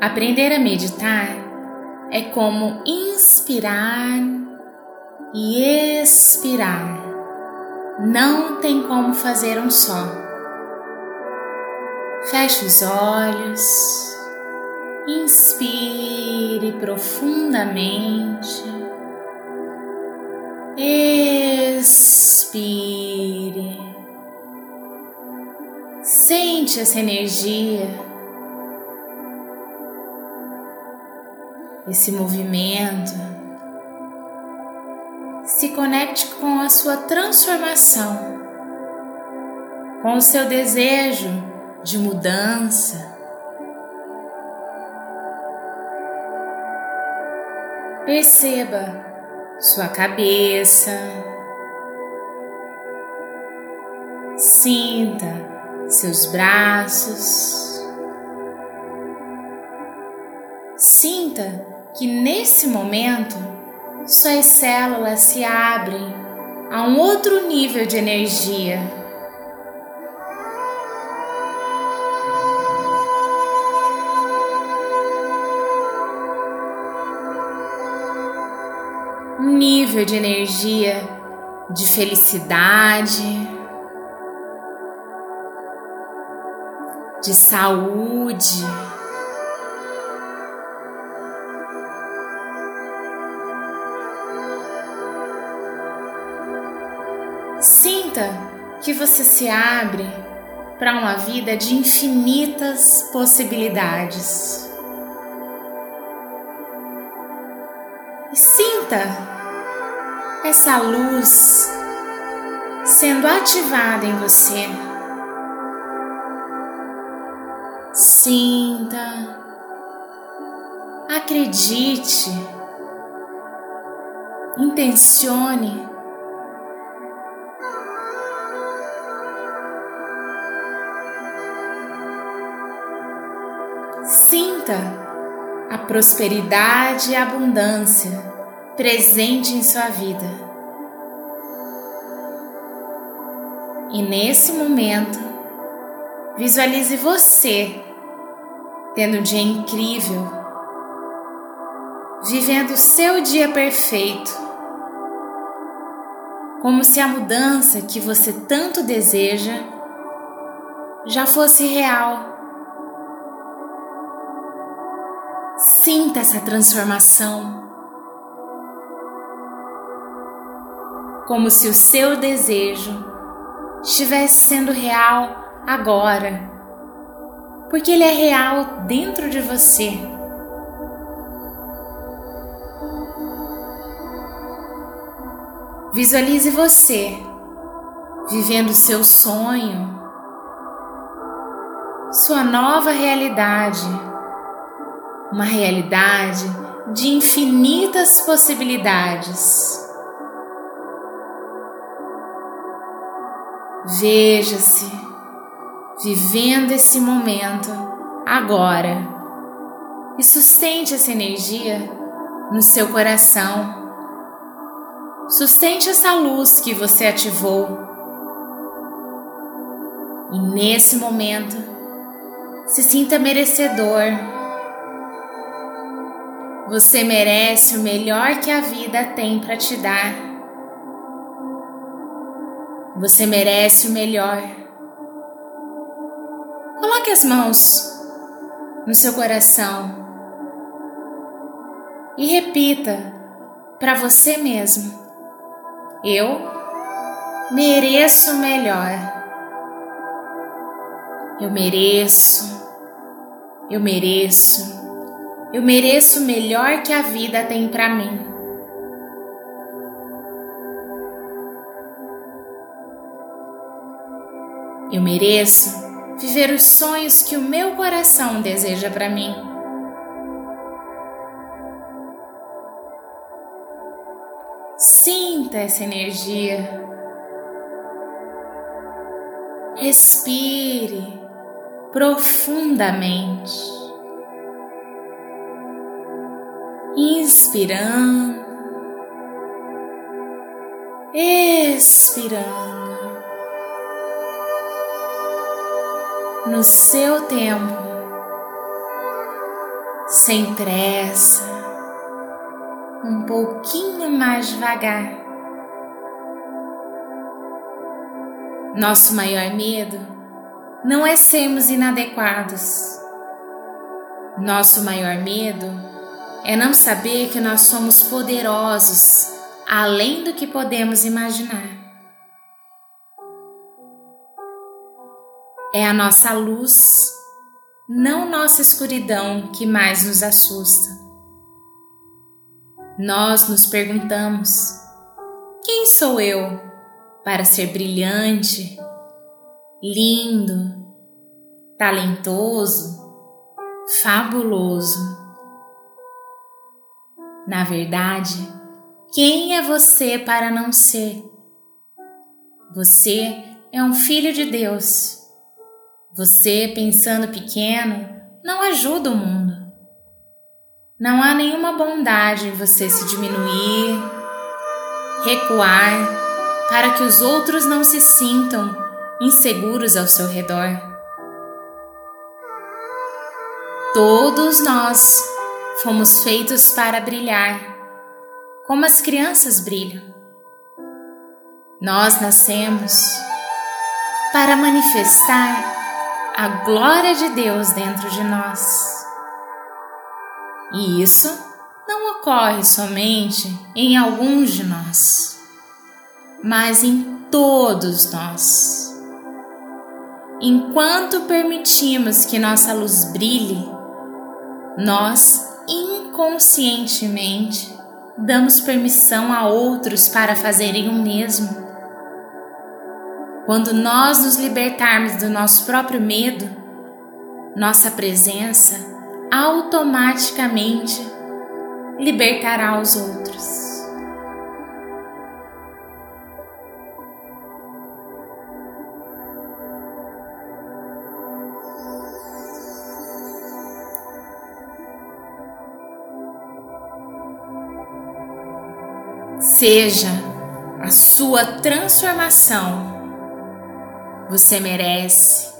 Aprender a meditar é como inspirar e expirar. Não tem como fazer um só. Feche os olhos, inspire profundamente, expire. Sente essa energia esse movimento, se conecte com a sua transformação, com o seu desejo de mudança. Perceba sua cabeça, sinta seus braços. Sinta que nesse momento suas células se abrem a um outro nível de energia. Um nível de energia de felicidade, de saúde. Sinta que você se abre para uma vida de infinitas possibilidades. E sinta essa luz sendo ativada em você. Sinta, acredite, intencione prosperidade e abundância presente em sua vida. E nesse momento, visualize você tendo um dia incrível, vivendo o seu dia perfeito, como se a mudança que você tanto deseja já fosse real Sinta essa transformação. Como se o seu desejo estivesse sendo real agora, porque ele é real dentro de você. Visualize você vivendo seu sonho, sua nova realidade uma realidade de infinitas possibilidades. Veja-se vivendo esse momento agora e sustente essa energia no seu coração. Sustente essa luz que você ativou. E nesse momento, se sinta merecedor você merece o melhor que a vida tem para te dar. Você merece o melhor. Coloque as mãos no seu coração e repita para você mesmo: Eu mereço o melhor. Eu mereço, eu mereço. Eu mereço o melhor que a vida tem para mim. Eu mereço viver os sonhos que o meu coração deseja para mim. Sinta essa energia. Respire profundamente. Inspirando, expirando, no seu tempo. sem pressa, um pouquinho mais devagar. Nosso maior medo não é sermos inadequados. Nosso maior medo é não saber que nós somos poderosos além do que podemos imaginar. É a nossa luz, não nossa escuridão, que mais nos assusta. Nós nos perguntamos: quem sou eu para ser brilhante, lindo, talentoso, fabuloso? Na verdade, quem é você para não ser? Você é um filho de Deus você, pensando pequeno, não ajuda o mundo. Não há nenhuma bondade em você se diminuir, recuar, para que os outros não se sintam inseguros ao seu redor. Todos nós fomos feitos para brilhar, como as crianças brilham. Nós nascemos para manifestar a glória de Deus dentro de nós. E isso não ocorre somente em alguns de nós, mas em todos nós. Enquanto permitimos que nossa luz brilhe, nós inconscientemente damos permissão a outros para fazerem o mesmo. Quando nós nos libertarmos do nosso próprio medo, nossa presença automaticamente libertará os outros. Seja a sua transformação você merece.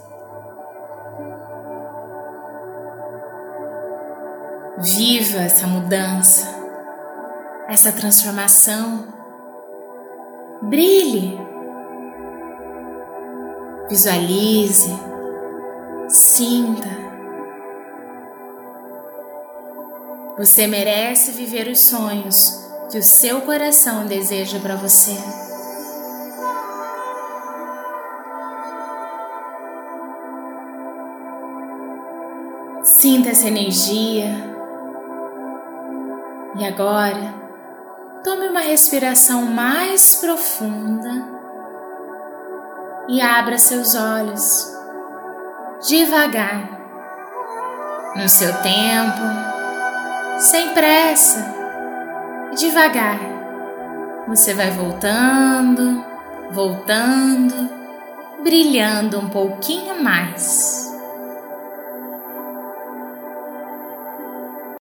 Viva essa mudança, essa transformação. Brilhe. Visualize. Sinta. Você merece viver os sonhos que o seu coração deseja para você. Sinta essa energia. E agora, tome uma respiração mais profunda e abra seus olhos devagar, no seu tempo, sem pressa, devagar. Você vai voltando, voltando, brilhando um pouquinho mais.